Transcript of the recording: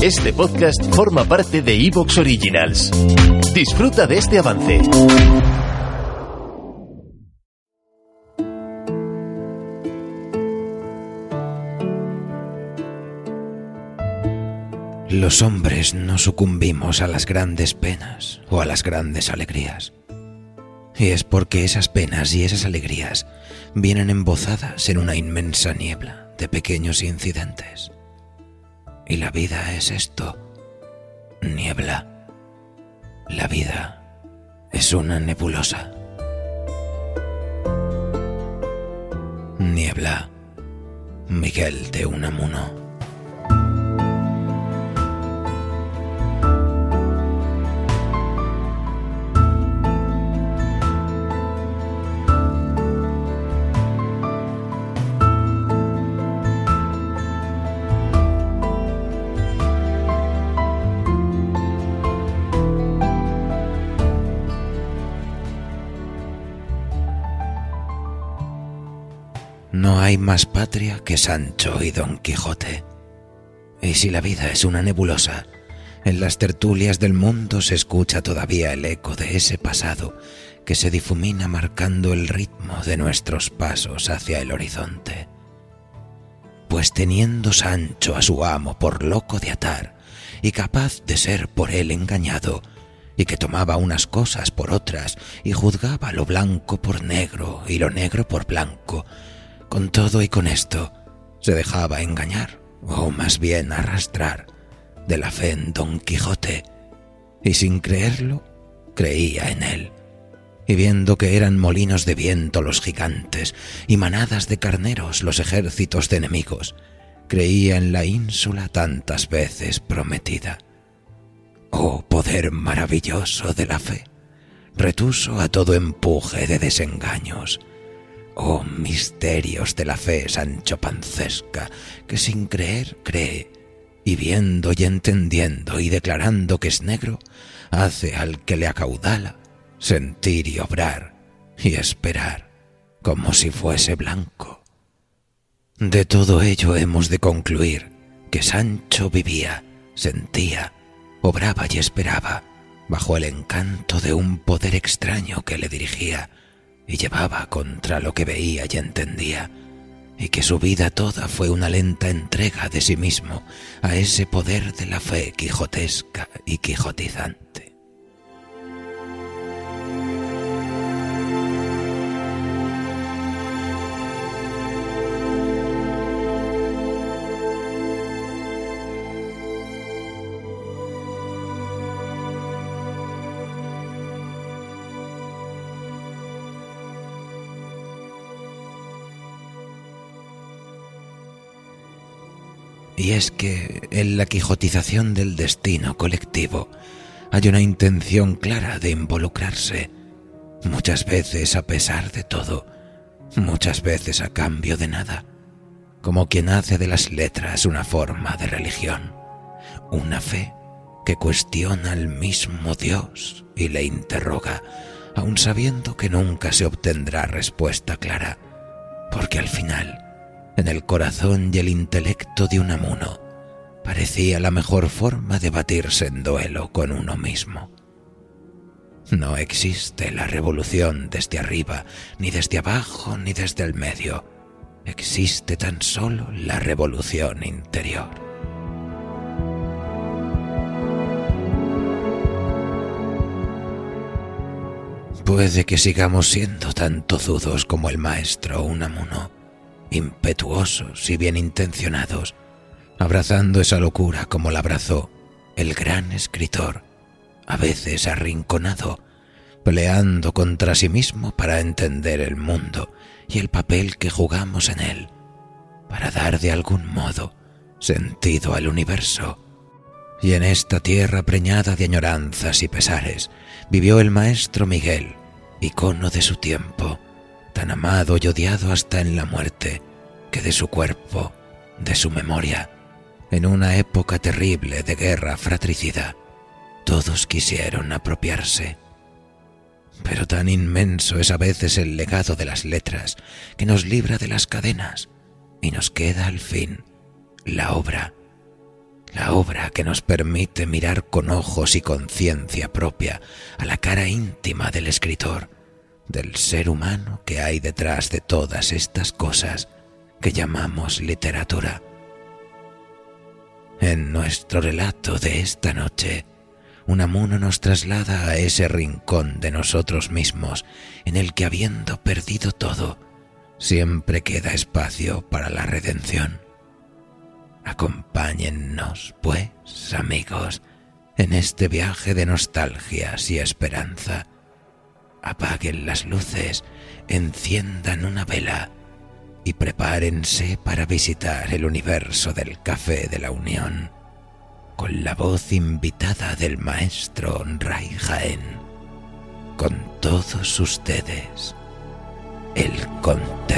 Este podcast forma parte de Evox Originals. Disfruta de este avance. Los hombres no sucumbimos a las grandes penas o a las grandes alegrías. Y es porque esas penas y esas alegrías vienen embozadas en una inmensa niebla de pequeños incidentes. Y la vida es esto, niebla. La vida es una nebulosa. Niebla, Miguel de Unamuno. No hay más patria que Sancho y Don Quijote. Y si la vida es una nebulosa, en las tertulias del mundo se escucha todavía el eco de ese pasado que se difumina marcando el ritmo de nuestros pasos hacia el horizonte. Pues teniendo Sancho a su amo por loco de atar y capaz de ser por él engañado, y que tomaba unas cosas por otras y juzgaba lo blanco por negro y lo negro por blanco, con todo y con esto, se dejaba engañar, o más bien arrastrar, de la fe en Don Quijote, y sin creerlo, creía en él. Y viendo que eran molinos de viento los gigantes y manadas de carneros los ejércitos de enemigos, creía en la ínsula tantas veces prometida. Oh poder maravilloso de la fe, retuso a todo empuje de desengaños, Oh misterios de la fe Sancho Pancesca, que sin creer cree, y viendo y entendiendo y declarando que es negro, hace al que le acaudala sentir y obrar y esperar como si fuese blanco. De todo ello hemos de concluir que Sancho vivía, sentía, obraba y esperaba bajo el encanto de un poder extraño que le dirigía y llevaba contra lo que veía y entendía, y que su vida toda fue una lenta entrega de sí mismo a ese poder de la fe quijotesca y quijotizante. Y es que en la quijotización del destino colectivo hay una intención clara de involucrarse, muchas veces a pesar de todo, muchas veces a cambio de nada, como quien hace de las letras una forma de religión, una fe que cuestiona al mismo Dios y le interroga, aun sabiendo que nunca se obtendrá respuesta clara, porque al final en el corazón y el intelecto de un amuno, parecía la mejor forma de batirse en duelo con uno mismo. No existe la revolución desde arriba, ni desde abajo, ni desde el medio. Existe tan solo la revolución interior. Puede que sigamos siendo tan tozudos como el maestro Unamuno, impetuosos y bien intencionados, abrazando esa locura como la abrazó el gran escritor, a veces arrinconado, peleando contra sí mismo para entender el mundo y el papel que jugamos en él, para dar de algún modo sentido al universo. Y en esta tierra preñada de añoranzas y pesares vivió el maestro Miguel, icono de su tiempo, tan amado y odiado hasta en la muerte, que de su cuerpo, de su memoria, en una época terrible de guerra fratricida, todos quisieron apropiarse. Pero tan inmenso es a veces el legado de las letras que nos libra de las cadenas y nos queda al fin la obra, la obra que nos permite mirar con ojos y conciencia propia a la cara íntima del escritor, del ser humano que hay detrás de todas estas cosas que llamamos literatura. En nuestro relato de esta noche, Unamuno nos traslada a ese rincón de nosotros mismos en el que habiendo perdido todo, siempre queda espacio para la redención. Acompáñennos, pues, amigos, en este viaje de nostalgias y esperanza. Apaguen las luces, enciendan una vela y prepárense para visitar el universo del Café de la Unión con la voz invitada del maestro Ray Jaén. Con todos ustedes, el contertulio.